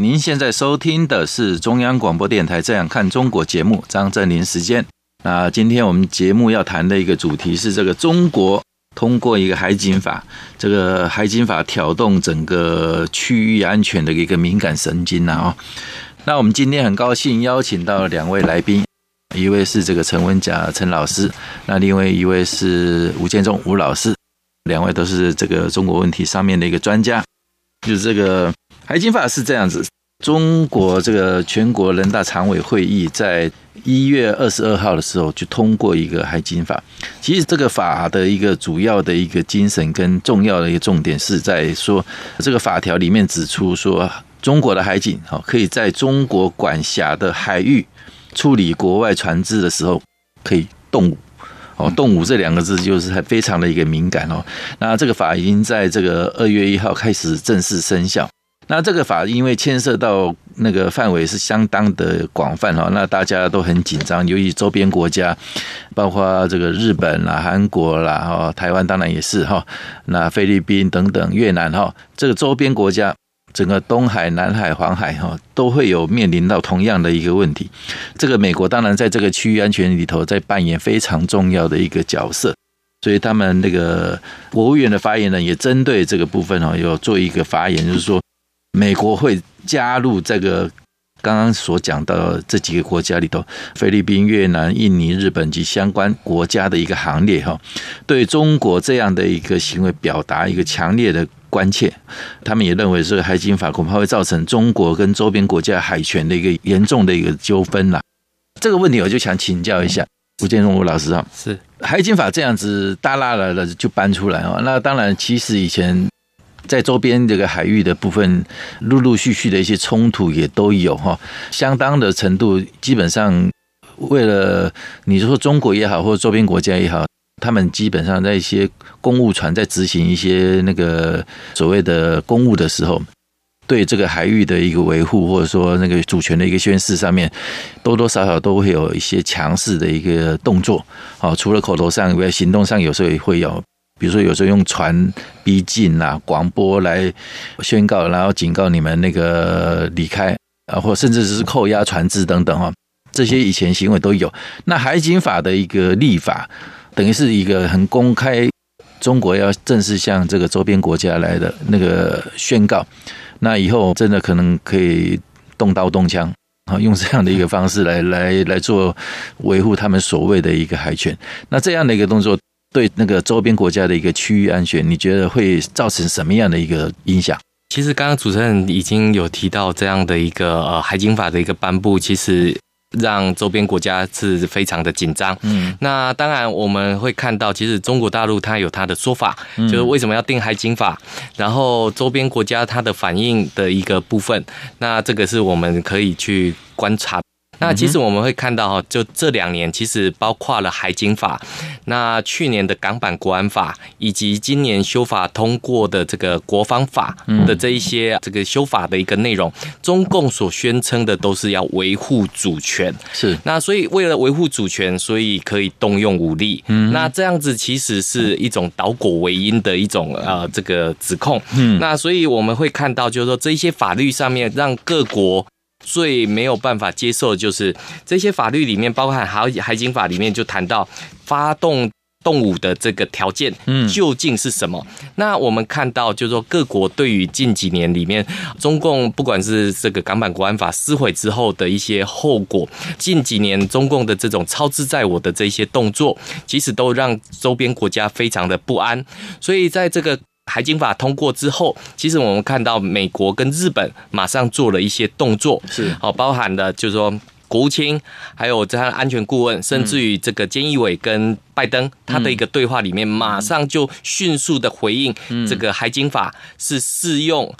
您现在收听的是中央广播电台《这样看中国》节目，张正霖时间。那今天我们节目要谈的一个主题是这个中国通过一个海警法，这个海警法挑动整个区域安全的一个敏感神经呐啊。那我们今天很高兴邀请到两位来宾，一位是这个陈文甲陈老师，那另外一位是吴建中吴老师。两位都是这个中国问题上面的一个专家，就是这个海警法是这样子，中国这个全国人大常委会议在一月二十二号的时候就通过一个海警法。其实这个法的一个主要的一个精神跟重要的一个重点是在说，这个法条里面指出说，中国的海警好可以在中国管辖的海域处理国外船只的时候可以动武。哦，动武这两个字就是还非常的一个敏感哦。那这个法已经在这个二月一号开始正式生效。那这个法因为牵涉到那个范围是相当的广泛哈，那大家都很紧张，由于周边国家，包括这个日本啦、韩国啦、哈、台湾当然也是哈，那菲律宾等等、越南哈，这个周边国家。整个东海、南海、黄海哈，都会有面临到同样的一个问题。这个美国当然在这个区域安全里头在扮演非常重要的一个角色，所以他们那个国务院的发言人也针对这个部分哈，有做一个发言，就是说美国会加入这个刚刚所讲到这几个国家里头，菲律宾、越南、印尼、日本及相关国家的一个行列哈，对中国这样的一个行为表达一个强烈的。关切，他们也认为这个海警法恐怕会造成中国跟周边国家海权的一个严重的一个纠纷啦。这个问题我就想请教一下吴建中吴老师啊，是海警法这样子大拉来了就搬出来啊？那当然，其实以前在周边这个海域的部分，陆陆续续的一些冲突也都有哈，相当的程度，基本上为了你说中国也好，或者周边国家也好。他们基本上在一些公务船在执行一些那个所谓的公务的时候，对这个海域的一个维护，或者说那个主权的一个宣示上面，多多少少都会有一些强势的一个动作。好，除了口头上以外，行动上有时候也会有，比如说有时候用船逼近啊，广播来宣告，然后警告你们那个离开啊，或甚至是扣押船只等等哈，这些以前行为都有。那海警法的一个立法。等于是一个很公开，中国要正式向这个周边国家来的那个宣告，那以后真的可能可以动刀动枪啊，用这样的一个方式来 来来做维护他们所谓的一个海权。那这样的一个动作对那个周边国家的一个区域安全，你觉得会造成什么样的一个影响？其实刚刚主持人已经有提到这样的一个呃海警法的一个颁布，其实。让周边国家是非常的紧张。嗯，那当然我们会看到，其实中国大陆它有它的说法，就是为什么要定海警法，然后周边国家它的反应的一个部分，那这个是我们可以去观察。那其实我们会看到哈，就这两年其实包括了海警法，那去年的港版国安法，以及今年修法通过的这个国防法的这一些这个修法的一个内容，中共所宣称的都是要维护主权，是。那所以为了维护主权，所以可以动用武力，嗯，那这样子其实是一种倒果为因的一种呃这个指控，嗯，那所以我们会看到就是说这一些法律上面让各国。最没有办法接受的就是这些法律里面，包括海海警法里面就谈到发动动武的这个条件，嗯，究竟是什么？嗯、那我们看到就是说各国对于近几年里面中共不管是这个港版国安法撕毁之后的一些后果，近几年中共的这种操之在我的这些动作，其实都让周边国家非常的不安，所以在这个。海警法通过之后，其实我们看到美国跟日本马上做了一些动作，是。哦，包含了就是说国务卿，还有这样安全顾问，甚至于这个菅义伟跟拜登他的一个对话里面，马上就迅速的回应这个海警法是适用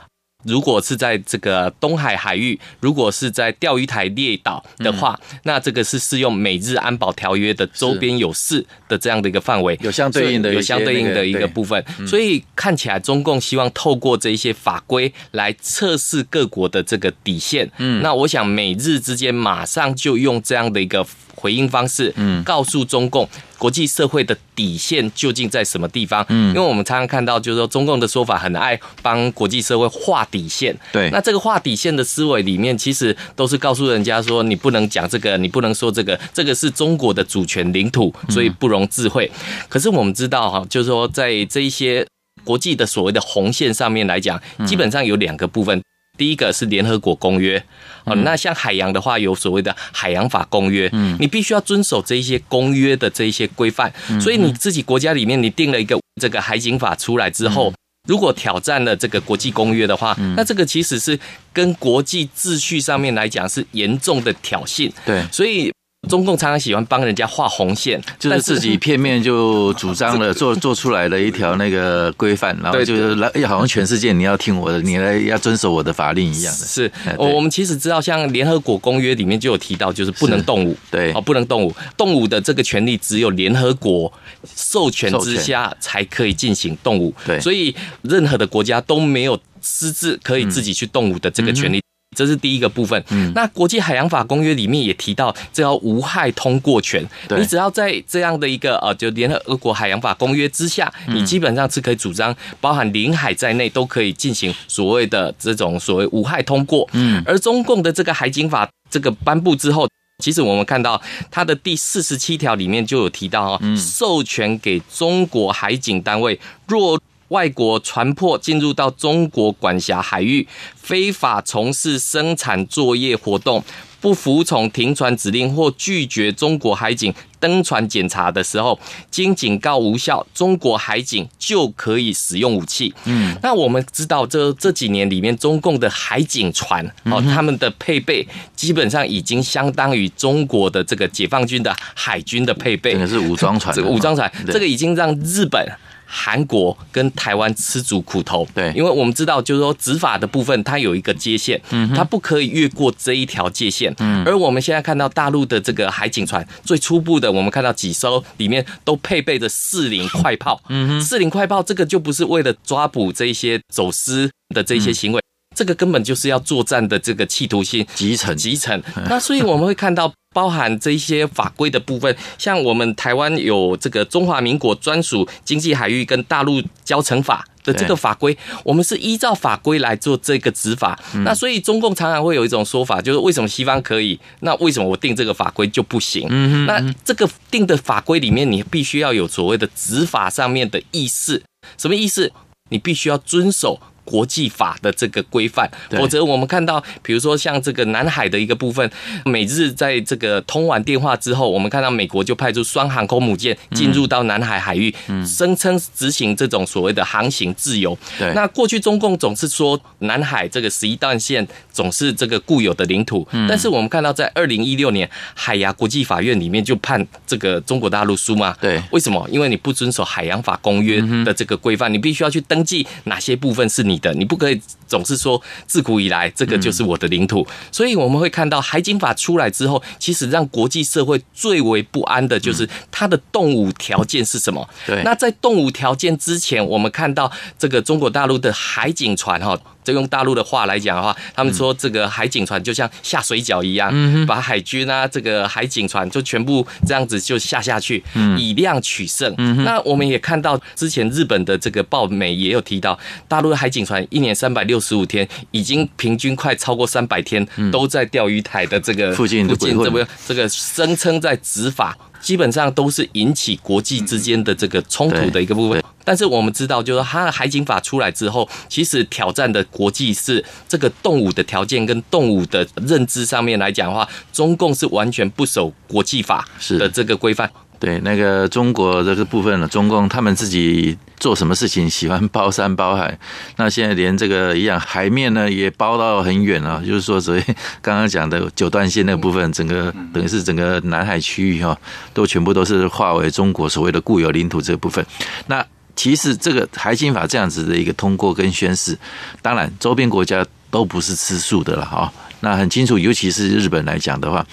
如果是在这个东海海域，如果是在钓鱼台列岛的话，嗯、那这个是适用美日安保条约的周边有事的这样的一个范围，有相对应的、有相对应的一个部分。所以看起来中共希望透过这一些法规来测试各国的这个底线。嗯，那我想美日之间马上就用这样的一个。回应方式，嗯，告诉中共国际社会的底线究竟在什么地方？嗯，因为我们常常看到，就是说中共的说法很爱帮国际社会画底线。对，那这个画底线的思维里面，其实都是告诉人家说，你不能讲这个，你不能说这个，这个是中国的主权领土，所以不容置喙。可是我们知道哈，就是说在这一些国际的所谓的红线上面来讲，基本上有两个部分。第一个是联合国公约，哦，那像海洋的话，有所谓的海洋法公约，嗯，你必须要遵守这一些公约的这一些规范，所以你自己国家里面你定了一个这个海警法出来之后，如果挑战了这个国际公约的话，那这个其实是跟国际秩序上面来讲是严重的挑衅，对，所以。中共常常喜欢帮人家画红线，就是自己片面就主张了 做做出来的一条那个规范，然后就是来，好像全世界你要听我的，你来要遵守我的法令一样的。是，我们其实知道，像联合国公约里面就有提到，就是不能动武，对，哦，不能动武，动武的这个权利只有联合国授权之下才可以进行动武，对，所以任何的国家都没有私自可以自己去动武的这个权利。这是第一个部分。嗯，那国际海洋法公约里面也提到，这叫无害通过权。你只要在这样的一个呃，就联合国海洋法公约之下，你基本上是可以主张，包含领海在内都可以进行所谓的这种所谓无害通过。嗯，而中共的这个海警法这个颁布之后，其实我们看到它的第四十七条里面就有提到哦，授权给中国海警单位若。外国船舶进入到中国管辖海域，非法从事生产作业活动，不服从停船指令或拒绝中国海警登船检查的时候，经警告无效，中国海警就可以使用武器。嗯，那我们知道这这几年里面，中共的海警船哦，他们的配备基本上已经相当于中国的这个解放军的海军的配备，这个是武装船，武装船，这个已经让日本。韩国跟台湾吃足苦头，对，因为我们知道，就是说执法的部分，它有一个界限，嗯，它不可以越过这一条界限，嗯，而我们现在看到大陆的这个海警船，最初步的，我们看到几艘里面都配备着四零快炮，嗯哼，四零快炮这个就不是为了抓捕这些走私的这些行为，这个根本就是要作战的这个企图心，集成集成，那所以我们会看到。包含这些法规的部分，像我们台湾有这个中华民国专属经济海域跟大陆交乘法的这个法规，我们是依照法规来做这个执法。那所以中共常常会有一种说法，就是为什么西方可以，那为什么我定这个法规就不行？那这个定的法规里面，你必须要有所谓的执法上面的意识，什么意思？你必须要遵守。国际法的这个规范，否则我们看到，比如说像这个南海的一个部分，美日在这个通完电话之后，我们看到美国就派出双航空母舰进入到南海海域，声称执行这种所谓的航行自由。对，那过去中共总是说南海这个十一段线总是这个固有的领土，但是我们看到在二零一六年海牙国际法院里面就判这个中国大陆输嘛？对，为什么？因为你不遵守海洋法公约的这个规范，你必须要去登记哪些部分是你的，你不可以总是说自古以来这个就是我的领土，所以我们会看到海警法出来之后，其实让国际社会最为不安的就是它的动武条件是什么？对，那在动武条件之前，我们看到这个中国大陆的海警船哈。就用大陆的话来讲的话，他们说这个海警船就像下水饺一样，把海军啊这个海警船就全部这样子就下下去，以量取胜。那我们也看到之前日本的这个报媒也有提到，大陆的海警船一年三百六十五天，已经平均快超过三百天都在钓鱼台的这个附近，附近这个这个声称在执法。基本上都是引起国际之间的这个冲突的一个部分，但是我们知道，就是它的海警法出来之后，其实挑战的国际是这个动武的条件跟动武的认知上面来讲的话，中共是完全不守国际法的这个规范。对，那个中国这个部分呢，中共他们自己做什么事情喜欢包山包海，那现在连这个一样海面呢也包到很远啊，就是说，所以刚刚讲的九段线那个部分，整个等于是整个南海区域哈，都全部都是划为中国所谓的固有领土这个部分。那其实这个海警法这样子的一个通过跟宣示，当然周边国家都不是吃素的了哈。那很清楚，尤其是日本来讲的话，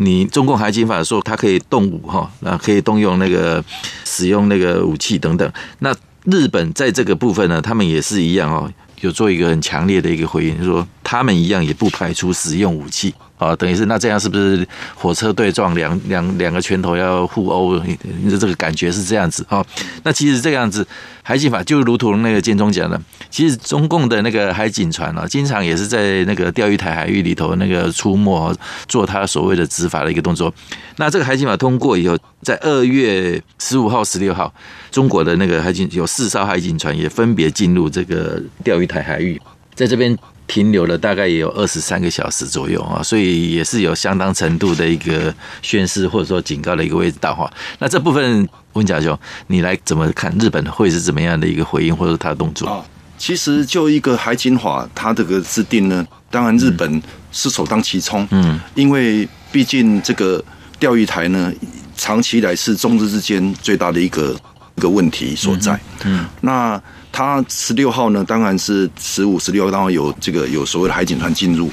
你中共海警法说他可以动武哈，那可以动用那个使用那个武器等等。那日本在这个部分呢，他们也是一样哦，有做一个很强烈的一个回应，说他们一样也不排除使用武器。啊，等于是那这样是不是火车对撞，两两两个拳头要互殴？你的这个感觉是这样子啊？那其实这样子，海警法就如同那个建中讲的，其实中共的那个海警船啊，经常也是在那个钓鱼台海域里头那个出没，做他所谓的执法的一个动作。那这个海警法通过以后，在二月十五号、十六号，中国的那个海警有四艘海警船也分别进入这个钓鱼台海域，在这边。停留了大概也有二十三个小时左右啊，所以也是有相当程度的一个宣示或者说警告的一个味道哈。那这部分温家兄，你来怎么看日本会是怎么样的一个回应或者他的动作？啊，其实就一个海警法，它这个制定呢，当然日本是首当其冲，嗯，因为毕竟这个钓鱼台呢，长期以来是中日之间最大的一个一个问题所在，嗯，那。他十六号呢，当然是十五、十六号，当然有这个有所谓的海警船进入。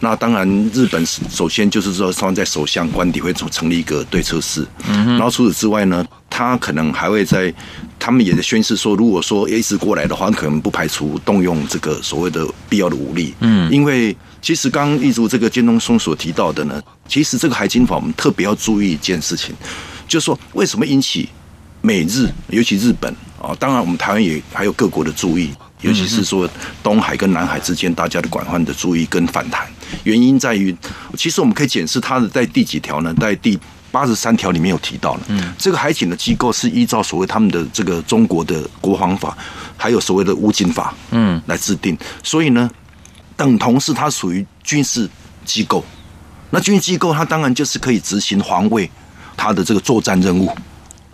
那当然，日本首先就是说，他们在首相官邸会成成立一个对策室。嗯。然后除此之外呢，他可能还会在，他们也在宣示说，如果说一直过来的话，可能不排除动用这个所谓的必要的武力。嗯。因为其实刚刚一如这个建东松所提到的呢，其实这个海警法我们特别要注意一件事情，就是说为什么引起美日，尤其日本。啊，当然，我们台湾也还有各国的注意，尤其是说东海跟南海之间大家的广泛的注意跟反弹。原因在于，其实我们可以检视它的在第几条呢？在第八十三条里面有提到了，嗯，这个海警的机构是依照所谓他们的这个中国的国防法，还有所谓的武警法，嗯，来制定。所以呢，等同是它属于军事机构。那军事机构它当然就是可以执行防卫它的这个作战任务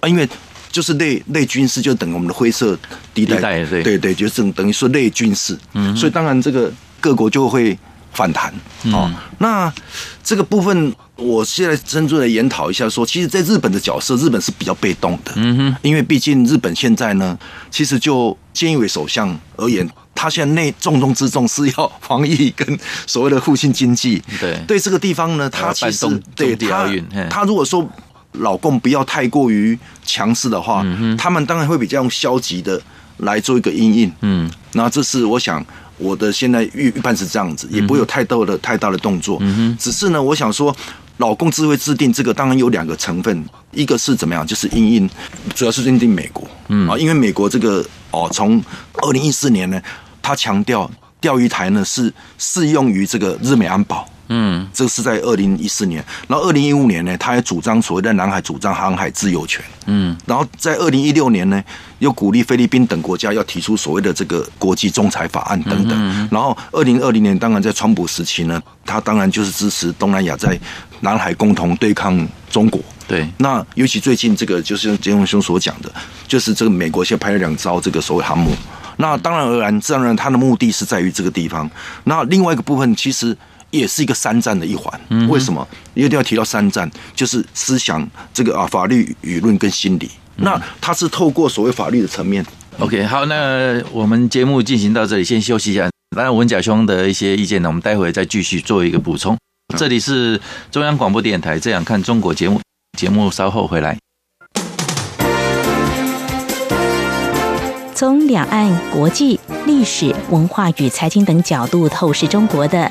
啊，因为。就是类类军事，就等于我们的灰色地带，对对对，就是等于说类军事。嗯，所以当然这个各国就会反弹。哦，那这个部分，我现在深入来研讨一下，说，其实，在日本的角色，日本是比较被动的。嗯哼，因为毕竟日本现在呢，其实就菅义伟首相而言，他现在内重中之重是要防疫跟所谓的复兴经济。对，对这个地方呢，他其实对他他如果说。老共不要太过于强势的话，嗯，他们当然会比较用消极的来做一个阴影。嗯，那这是我想我的现在预预判是这样子，也不会有太多的太大的动作。嗯，只是呢，我想说，老共智慧制定这个，当然有两个成分，一个是怎么样，就是因应，主要是认定美国。嗯啊，因为美国这个哦，从二零一四年呢，他强调钓鱼台呢是适用于这个日美安保。嗯，这个是在二零一四年，然后二零一五年呢，他也主张所谓的南海主张航海自由权。嗯，然后在二零一六年呢，又鼓励菲律宾等国家要提出所谓的这个国际仲裁法案等等。然后二零二零年，当然在川普时期呢，他当然就是支持东南亚在南海共同对抗中国。对，那尤其最近这个就是像建荣兄所讲的，就是这个美国现在拍了两艘这个所谓航母。那当然而然，自然而然，他的目的是在于这个地方。那另外一个部分，其实。也是一个三战的一环，为什么一定要提到三战？就是思想这个啊，法律、舆论跟心理。那它是透过所谓法律的层面。OK，好，那我们节目进行到这里，先休息一下。当然文甲兄的一些意见呢，我们待会再继续做一个补充。这里是中央广播电台《这样看中国》节目，节目稍后回来。从两岸、国际、历史、文化与财经等角度透视中国的。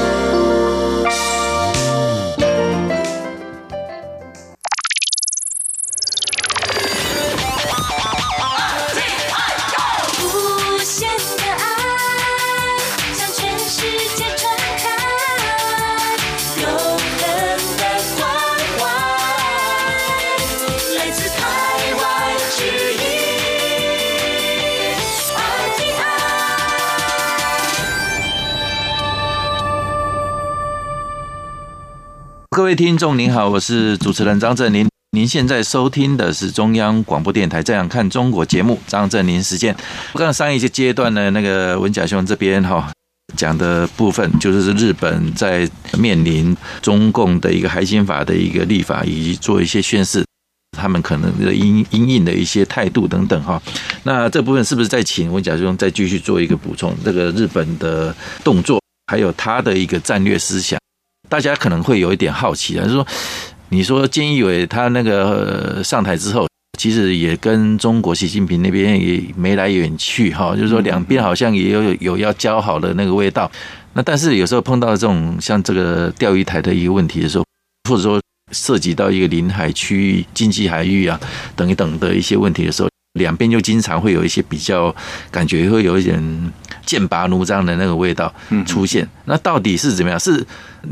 各位听众您好，我是主持人张振林。您现在收听的是中央广播电台《这样看中国》节目，张振林时间。刚刚上一个阶段呢，那个文甲兄这边哈讲的部分，就是日本在面临中共的一个海警法的一个立法，以及做一些宣示，他们可能的因因应的一些态度等等哈。那这部分是不是再请文甲兄再继续做一个补充？这个日本的动作，还有他的一个战略思想。大家可能会有一点好奇啊，就是说，你说菅义伟他那个上台之后，其实也跟中国习近平那边也眉来眼去哈，就是说两边好像也有有要交好的那个味道。那但是有时候碰到这种像这个钓鱼台的一个问题的时候，或者说涉及到一个临海区域、经济海域啊等一等的一些问题的时候，两边就经常会有一些比较，感觉会有一点。剑拔弩张的那个味道出现，那到底是怎么样？是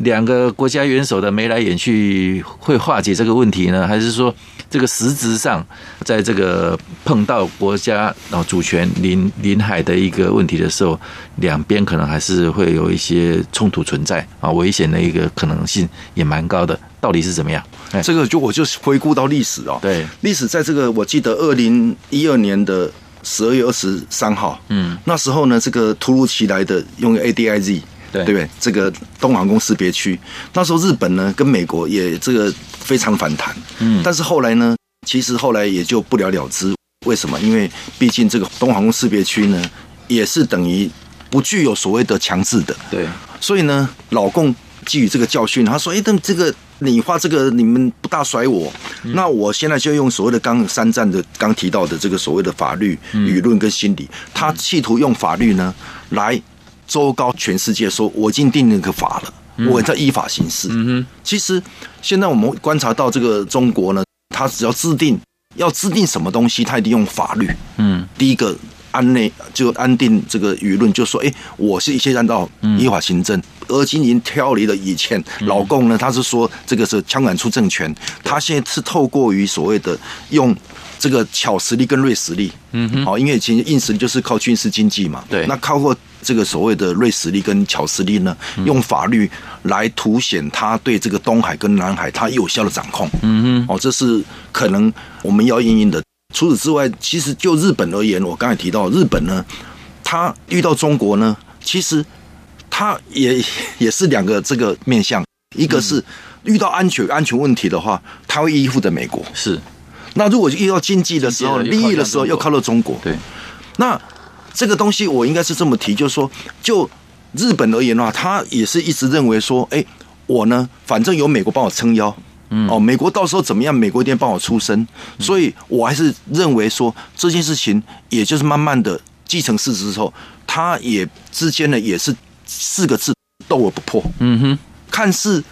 两个国家元首的眉来眼去会化解这个问题呢，还是说这个实质上在这个碰到国家然主权临临海的一个问题的时候，两边可能还是会有一些冲突存在啊，危险的一个可能性也蛮高的。到底是怎么样？这个就我就回顾到历史哦，对，历史在这个我记得二零一二年的。十二月二十三号，嗯，那时候呢，这个突如其来的用 ADIZ，对对不对？这个东航空识别区，那时候日本呢跟美国也这个非常反弹，嗯，但是后来呢，其实后来也就不了了之。为什么？因为毕竟这个东航空识别区呢，也是等于不具有所谓的强制的，对，所以呢，老共基于这个教训，他说：“哎，但这个。”你画这个，你们不大甩我，那我现在就用所谓的刚三战的刚提到的这个所谓的法律、舆论跟心理，他企图用法律呢来周高全世界，说我已经定那个法了，我在依法行事。其实现在我们观察到这个中国呢，他只要制定要制定什么东西，他一定用法律。嗯，第一个。安内就安定这个舆论，就说：“哎，我是一切按照依法行政。”而今已经脱离了以前老共呢，他是说这个是枪杆出政权，他现在是透过于所谓的用这个巧实力跟锐实力，嗯哼，好，因为其实硬实力就是靠军事经济嘛，对，那靠过这个所谓的锐实力跟巧实力呢，用法律来凸显他对这个东海跟南海他有效的掌控，嗯哼，哦，这是可能我们要应应的。除此之外，其实就日本而言，我刚才提到日本呢，他遇到中国呢，其实他也也是两个这个面向，一个是遇到安全安全问题的话，他会依附着美国，是。那如果遇到经济的时候，利益的时候，又靠到中国，对。那这个东西我应该是这么提，就是说，就日本而言的话，他也是一直认为说，哎，我呢，反正有美国帮我撑腰。嗯，哦，美国到时候怎么样？美国一定帮我出声，所以我还是认为说这件事情，也就是慢慢的继承事实之后，他也之间呢也是四个字斗而不破。嗯哼，看似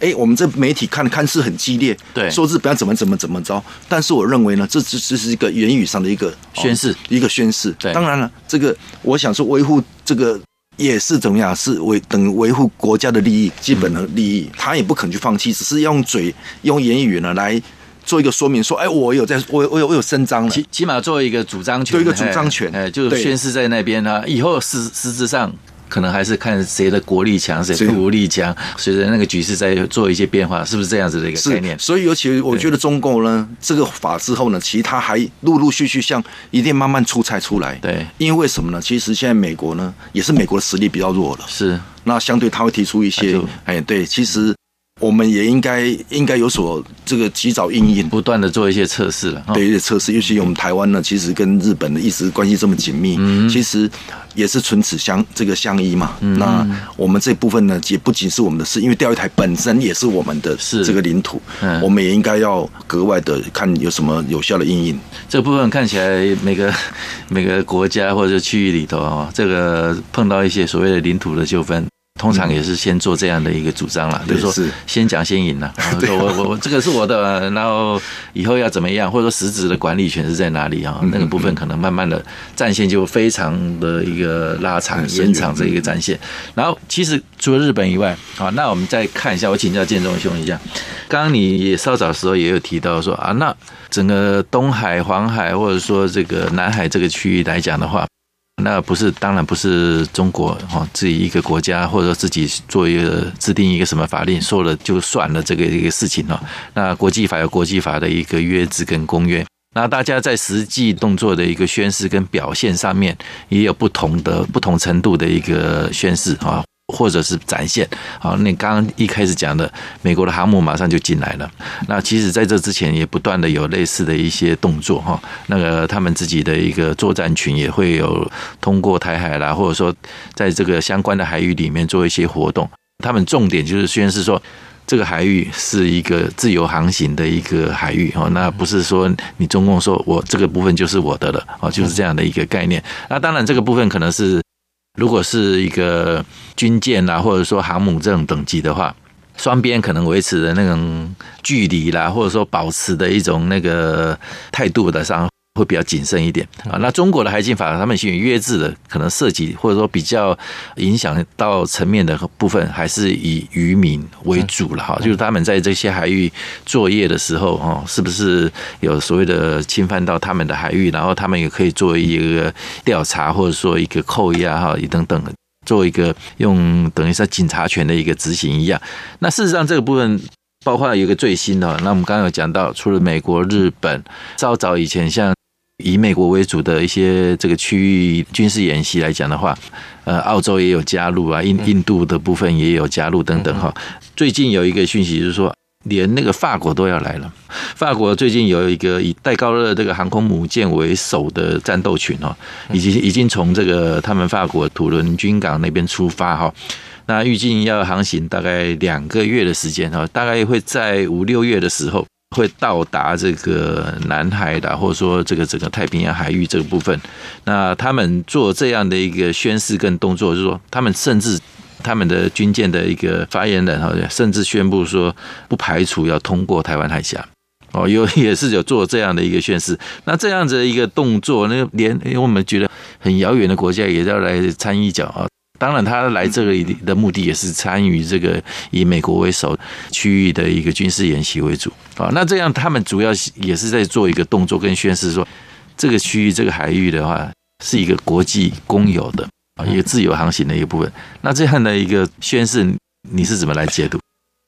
哎，我们这媒体看看似很激烈，对，说日本要怎么怎么怎么着，但是我认为呢，这只只是一个言语上的一个宣誓，一个宣誓。对，当然了，这个我想说维护这个。也是怎么样？是维等于维护国家的利益，基本的利益，他也不肯去放弃，只是用嘴、用言语呢来做一个说明，说，哎，我有在，我我有我有伸张了，起起码做一个主张权，做一个主张权，哎，就是宣誓在那边呢，以后实实质上。可能还是看谁的国力强，谁国力强，随着那个局势在做一些变化，是不是这样子的一个概念？所以，尤其我觉得中共呢，这个法之后呢，其他还陆陆续续像一定慢慢出菜出来。对，因为什么呢？其实现在美国呢，也是美国的实力比较弱了。是，那相对他会提出一些，哎，对，其实。我们也应该应该有所这个及早应应，不断的做一些测试了。对，一些测试，尤其我们台湾呢，其实跟日本的一直关系这么紧密，嗯，其实也是唇齿相这个相依嘛。嗯，那我们这部分呢，也不仅是我们的事，因为钓鱼台本身也是我们的这个领土，嗯，我们也应该要格外的看有什么有效的应应。这部分看起来每个 每个国家或者区域里头啊，这个碰到一些所谓的领土的纠纷。通常也是先做这样的一个主张了，比如说先讲先赢了，说我我我这个是我的，然后以后要怎么样，或者说实质的管理权是在哪里啊？那个部分可能慢慢的战线就非常的一个拉长延长这一个战线。然后其实除了日本以外，好，那我们再看一下，我请教建中兄一下，刚刚你也稍早时候也有提到说啊，那整个东海、黄海或者说这个南海这个区域来讲的话。那不是，当然不是中国哈，自己一个国家，或者说自己做一个制定一个什么法令，说了就算了这个一个事情了。那国际法有国际法的一个约制跟公约，那大家在实际动作的一个宣示跟表现上面，也有不同的不同程度的一个宣示啊。或者是展现，好，那刚刚一开始讲的，美国的航母马上就进来了。那其实在这之前也不断的有类似的一些动作哈，那个他们自己的一个作战群也会有通过台海啦，或者说在这个相关的海域里面做一些活动。他们重点就是宣示说，这个海域是一个自由航行的一个海域哦，那不是说你中共说我这个部分就是我的了哦，就是这样的一个概念。那当然这个部分可能是。如果是一个军舰啦，或者说航母这种等级的话，双边可能维持的那种距离啦，或者说保持的一种那个态度的上。会比较谨慎一点啊。那中国的海警法，他们属于约制的，可能涉及或者说比较影响到层面的部分，还是以渔民为主了哈。就是他们在这些海域作业的时候，哦，是不是有所谓的侵犯到他们的海域，然后他们也可以做一个调查，或者说一个扣押哈，等等，做一个用等于是警察权的一个执行一样。那事实上这个部分。包括有一个最新的，那我们刚刚有讲到，除了美国、日本，稍早以前像以美国为主的一些这个区域军事演习来讲的话，呃，澳洲也有加入啊，印印度的部分也有加入等等哈。最近有一个讯息就是说，连那个法国都要来了。法国最近有一个以戴高乐这个航空母舰为首的战斗群哦，已经已经从这个他们法国土伦军港那边出发哈。那预计要航行大概两个月的时间哈，大概会在五六月的时候会到达这个南海的，或者说这个整个太平洋海域这个部分。那他们做这样的一个宣示跟动作，就是说他们甚至他们的军舰的一个发言人哈，甚至宣布说不排除要通过台湾海峡哦，有也是有做这样的一个宣示。那这样子的一个动作，那连因为我们觉得很遥远的国家也要来参一脚啊。当然，他来这个的目的也是参与这个以美国为首区域的一个军事演习为主啊。那这样，他们主要也是在做一个动作跟宣示，说这个区域、这个海域的话，是一个国际公有的啊，一个自由航行的一个部分。那这样的一个宣示，你是怎么来解读？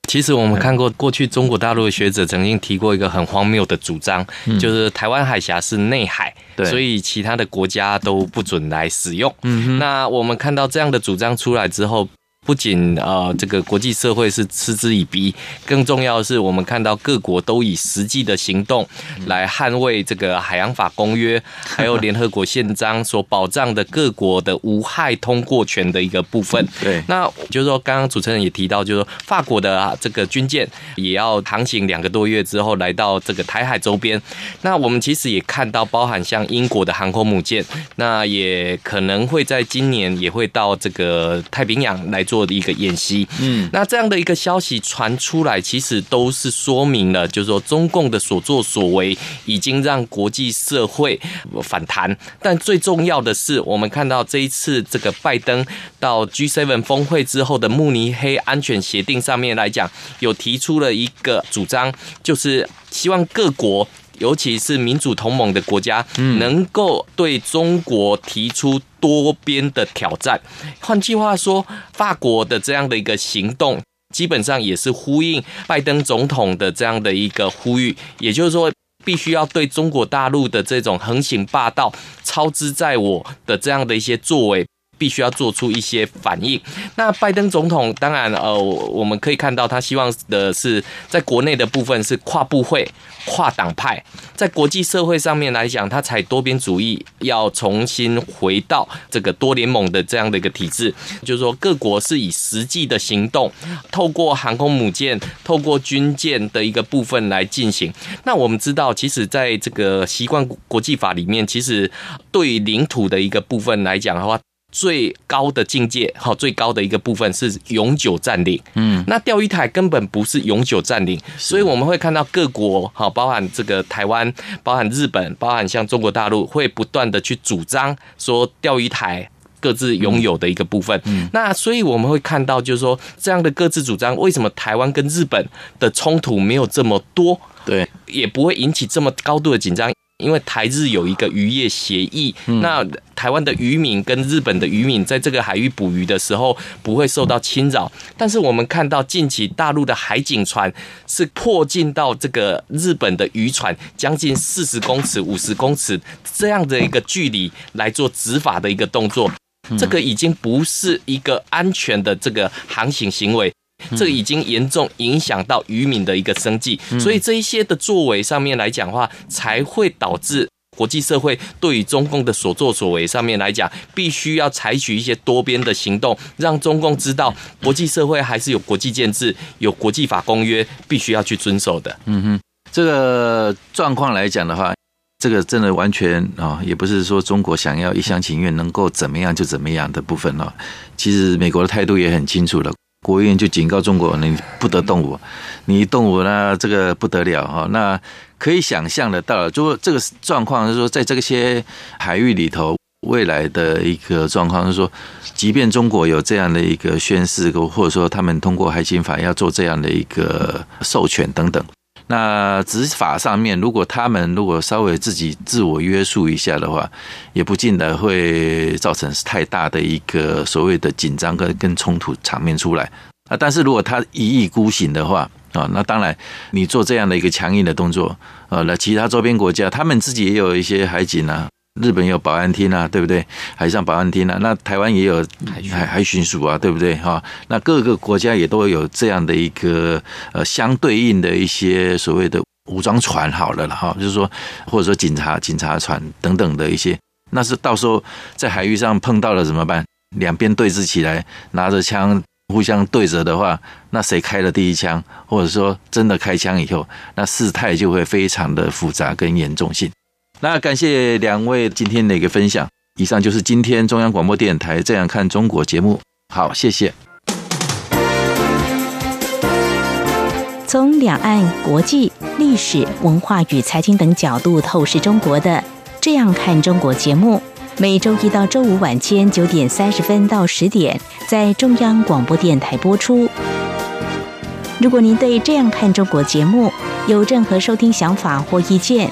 其实我们看过，过去中国大陆的学者曾经提过一个很荒谬的主张，就是台湾海峡是内海，所以其他的国家都不准来使用。那我们看到这样的主张出来之后。不仅呃，这个国际社会是嗤之以鼻，更重要的是，我们看到各国都以实际的行动来捍卫这个海洋法公约，还有联合国宪章所保障的各国的无害通过权的一个部分。对，那就是说，刚刚主持人也提到，就是说，法国的啊这个军舰也要航行两个多月之后来到这个台海周边。那我们其实也看到，包含像英国的航空母舰，那也可能会在今年也会到这个太平洋来做。做的一个演习。嗯，那这样的一个消息传出来，其实都是说明了，就是说中共的所作所为已经让国际社会反弹。但最重要的是，我们看到这一次这个拜登到 G7 峰会之后的慕尼黑安全协定上面来讲，有提出了一个主张，就是希望各国。尤其是民主同盟的国家，能够对中国提出多边的挑战。换句话说，法国的这样的一个行动，基本上也是呼应拜登总统的这样的一个呼吁。也就是说，必须要对中国大陆的这种横行霸道、操之在我的这样的一些作为。必须要做出一些反应。那拜登总统当然，呃，我们可以看到他希望的是，在国内的部分是跨部会、跨党派，在国际社会上面来讲，他采多边主义，要重新回到这个多联盟的这样的一个体制，就是说各国是以实际的行动，透过航空母舰、透过军舰的一个部分来进行。那我们知道，其实在这个习惯国际法里面，其实对领土的一个部分来讲的话，最高的境界，好，最高的一个部分是永久占领。嗯，那钓鱼台根本不是永久占领，所以我们会看到各国，好，包含这个台湾，包含日本，包含像中国大陆，会不断的去主张说钓鱼台各自拥有的一个部分。嗯，那所以我们会看到，就是说这样的各自主张，为什么台湾跟日本的冲突没有这么多？对，也不会引起这么高度的紧张。因为台日有一个渔业协议，那台湾的渔民跟日本的渔民在这个海域捕鱼的时候不会受到侵扰。但是我们看到近期大陆的海警船是迫近到这个日本的渔船将近四十公尺、五十公尺这样的一个距离来做执法的一个动作，这个已经不是一个安全的这个航行行为。这个已经严重影响到渔民的一个生计，所以这一些的作为上面来讲的话，才会导致国际社会对于中共的所作所为上面来讲，必须要采取一些多边的行动，让中共知道国际社会还是有国际建制、有国际法公约，必须要去遵守的。嗯哼，这个状况来讲的话，这个真的完全啊，也不是说中国想要一厢情愿，能够怎么样就怎么样的部分哦。其实美国的态度也很清楚了。国务院就警告中国，你不得动武，你一动武那这个不得了哈。那可以想象得到，就这个状况是说，在这些海域里头，未来的一个状况是说，即便中国有这样的一个宣示，或者说他们通过海警法要做这样的一个授权等等。那执法上面，如果他们如果稍微自己自我约束一下的话，也不见得会造成太大的一个所谓的紧张跟跟冲突场面出来啊。但是如果他一意孤行的话啊，那当然你做这样的一个强硬的动作，呃，那其他周边国家他们自己也有一些海警啊。日本有保安厅啊，对不对？海上保安厅啊，那台湾也有海海巡署啊，对不对？哈，那各个国家也都有这样的一个呃相对应的一些所谓的武装船，好了了哈，就是说或者说警察警察船等等的一些，那是到时候在海域上碰到了怎么办？两边对峙起来，拿着枪互相对着的话，那谁开了第一枪，或者说真的开枪以后，那事态就会非常的复杂跟严重性。那感谢两位今天的一个分享。以上就是今天中央广播电台《这样看中国》节目。好，谢谢。从两岸、国际、历史、文化与财经等角度透视中国的《这样看中国》节目，每周一到周五晚间九点三十分到十点在中央广播电台播出。如果您对《这样看中国》节目有任何收听想法或意见，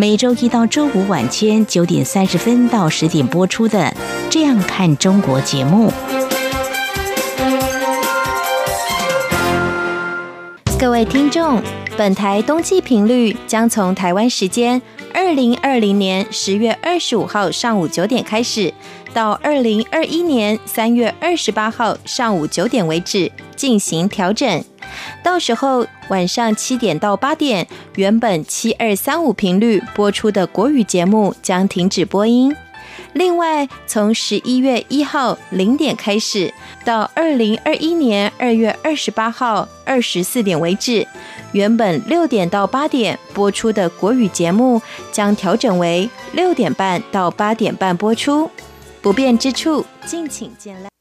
每周一到周五晚间九点三十分到十点播出的《这样看中国》节目。各位听众，本台冬季频率将从台湾时间二零二零年十月二十五号上午九点开始，到二零二一年三月二十八号上午九点为止。进行调整。到时候晚上七点到八点，原本七二三五频率播出的国语节目将停止播音。另外，从十一月一号零点开始，到二零二一年二月二十八号二十四点为止，原本六点到八点播出的国语节目将调整为六点半到八点半播出。不便之处，敬请见谅。